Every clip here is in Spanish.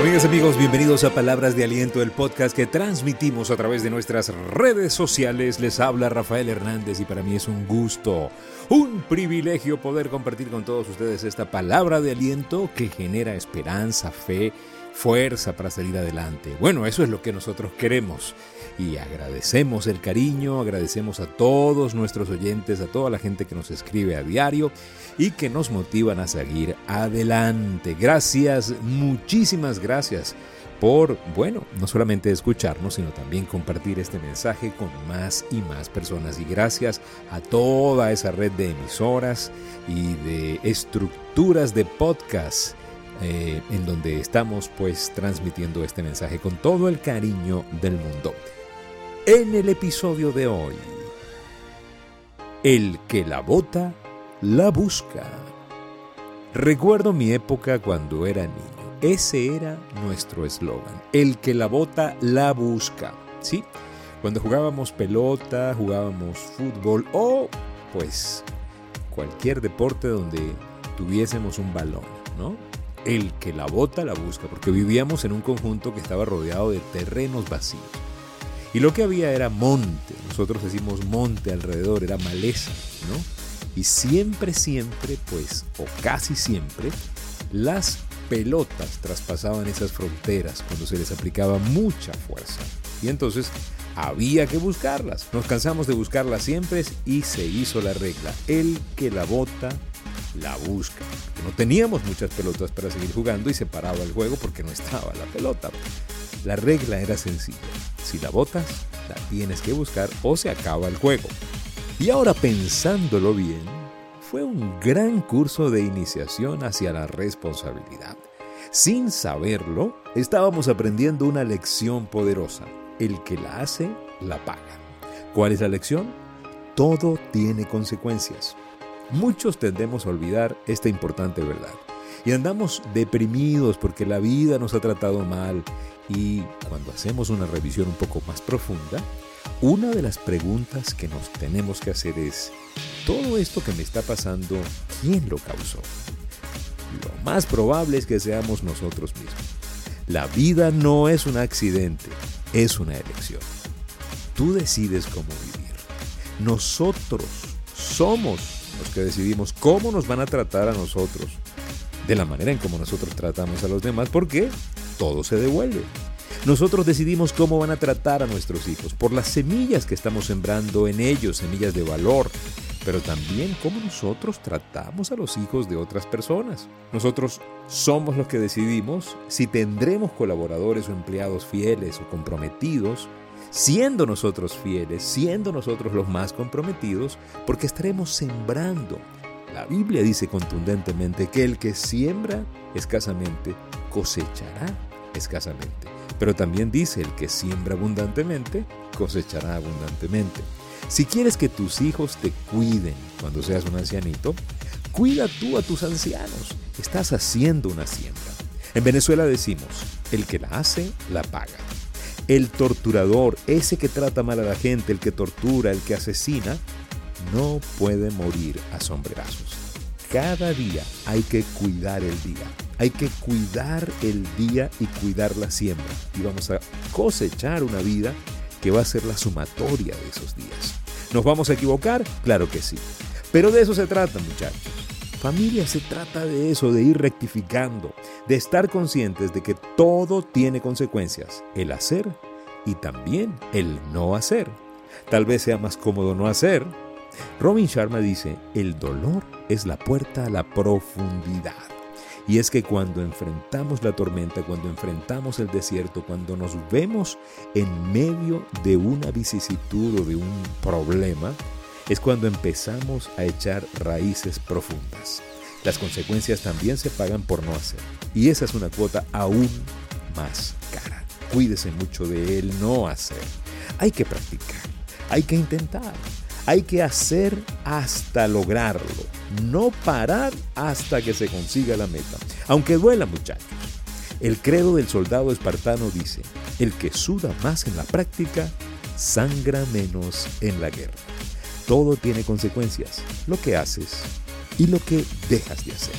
Amigas, amigos, bienvenidos a Palabras de Aliento, el podcast que transmitimos a través de nuestras redes sociales. Les habla Rafael Hernández y para mí es un gusto, un privilegio poder compartir con todos ustedes esta palabra de aliento que genera esperanza, fe, fuerza para salir adelante. Bueno, eso es lo que nosotros queremos y agradecemos el cariño, agradecemos a todos nuestros oyentes, a toda la gente que nos escribe a diario y que nos motivan a seguir adelante. Gracias, muchísimas gracias por, bueno, no solamente escucharnos, sino también compartir este mensaje con más y más personas. Y gracias a toda esa red de emisoras y de estructuras de podcast eh, en donde estamos pues transmitiendo este mensaje con todo el cariño del mundo. En el episodio de hoy, el que la bota, la busca. Recuerdo mi época cuando era niño. Ese era nuestro eslogan. El que la bota, la busca. ¿Sí? Cuando jugábamos pelota, jugábamos fútbol o pues cualquier deporte donde tuviésemos un balón, ¿no? El que la bota la busca, porque vivíamos en un conjunto que estaba rodeado de terrenos vacíos. Y lo que había era monte, nosotros decimos monte alrededor, era maleza, ¿no? Y siempre, siempre, pues, o casi siempre, las pelotas traspasaban esas fronteras cuando se les aplicaba mucha fuerza. Y entonces había que buscarlas. Nos cansamos de buscarlas siempre y se hizo la regla. El que la bota la busca. No teníamos muchas pelotas para seguir jugando y se paraba el juego porque no estaba la pelota. La regla era sencilla. Si la botas, la tienes que buscar o se acaba el juego. Y ahora pensándolo bien, fue un gran curso de iniciación hacia la responsabilidad. Sin saberlo, estábamos aprendiendo una lección poderosa. El que la hace, la paga. ¿Cuál es la lección? Todo tiene consecuencias. Muchos tendemos a olvidar esta importante verdad y andamos deprimidos porque la vida nos ha tratado mal y cuando hacemos una revisión un poco más profunda, una de las preguntas que nos tenemos que hacer es, ¿todo esto que me está pasando, quién lo causó? Lo más probable es que seamos nosotros mismos. La vida no es un accidente, es una elección. Tú decides cómo vivir. Nosotros somos los que decidimos cómo nos van a tratar a nosotros, de la manera en cómo nosotros tratamos a los demás, porque todo se devuelve. Nosotros decidimos cómo van a tratar a nuestros hijos, por las semillas que estamos sembrando en ellos, semillas de valor, pero también cómo nosotros tratamos a los hijos de otras personas. Nosotros somos los que decidimos si tendremos colaboradores o empleados fieles o comprometidos, siendo nosotros fieles, siendo nosotros los más comprometidos, porque estaremos sembrando. La Biblia dice contundentemente que el que siembra escasamente cosechará escasamente. Pero también dice el que siembra abundantemente cosechará abundantemente. Si quieres que tus hijos te cuiden cuando seas un ancianito, cuida tú a tus ancianos. Estás haciendo una siembra. En Venezuela decimos, el que la hace, la paga. El torturador, ese que trata mal a la gente, el que tortura, el que asesina, no puede morir a sombrerazos. Cada día hay que cuidar el día. Hay que cuidar el día y cuidar la siembra. Y vamos a cosechar una vida que va a ser la sumatoria de esos días. ¿Nos vamos a equivocar? Claro que sí. Pero de eso se trata, muchachos. Familia se trata de eso, de ir rectificando, de estar conscientes de que todo tiene consecuencias, el hacer y también el no hacer. Tal vez sea más cómodo no hacer. Robin Sharma dice, el dolor es la puerta a la profundidad. Y es que cuando enfrentamos la tormenta, cuando enfrentamos el desierto, cuando nos vemos en medio de una vicisitud o de un problema, es cuando empezamos a echar raíces profundas. Las consecuencias también se pagan por no hacer. Y esa es una cuota aún más cara. Cuídese mucho de el no hacer. Hay que practicar, hay que intentar, hay que hacer hasta lograrlo. No parar hasta que se consiga la meta. Aunque duela muchachos. El credo del soldado espartano dice, el que suda más en la práctica, sangra menos en la guerra. Todo tiene consecuencias, lo que haces y lo que dejas de hacer.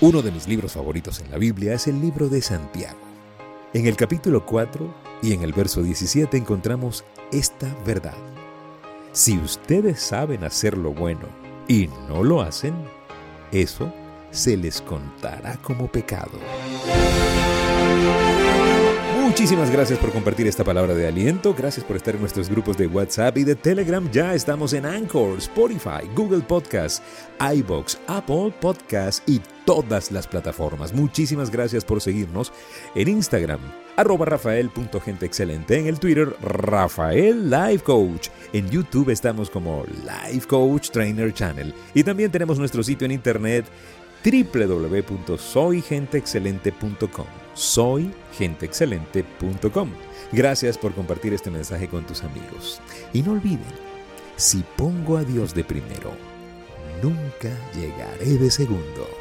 Uno de mis libros favoritos en la Biblia es el libro de Santiago. En el capítulo 4 y en el verso 17 encontramos esta verdad. Si ustedes saben hacer lo bueno y no lo hacen, eso se les contará como pecado. Muchísimas gracias por compartir esta palabra de aliento. Gracias por estar en nuestros grupos de WhatsApp y de Telegram. Ya estamos en Anchor, Spotify, Google Podcasts, iBox, Apple Podcasts y todas las plataformas. Muchísimas gracias por seguirnos en Instagram, arroba rafael.genteexcelente, en el Twitter, Rafael Life Coach. En YouTube estamos como Life Coach Trainer Channel. Y también tenemos nuestro sitio en internet www.soygenteexcelente.com. Soygenteexcelente.com. Gracias por compartir este mensaje con tus amigos. Y no olviden, si pongo a Dios de primero, nunca llegaré de segundo.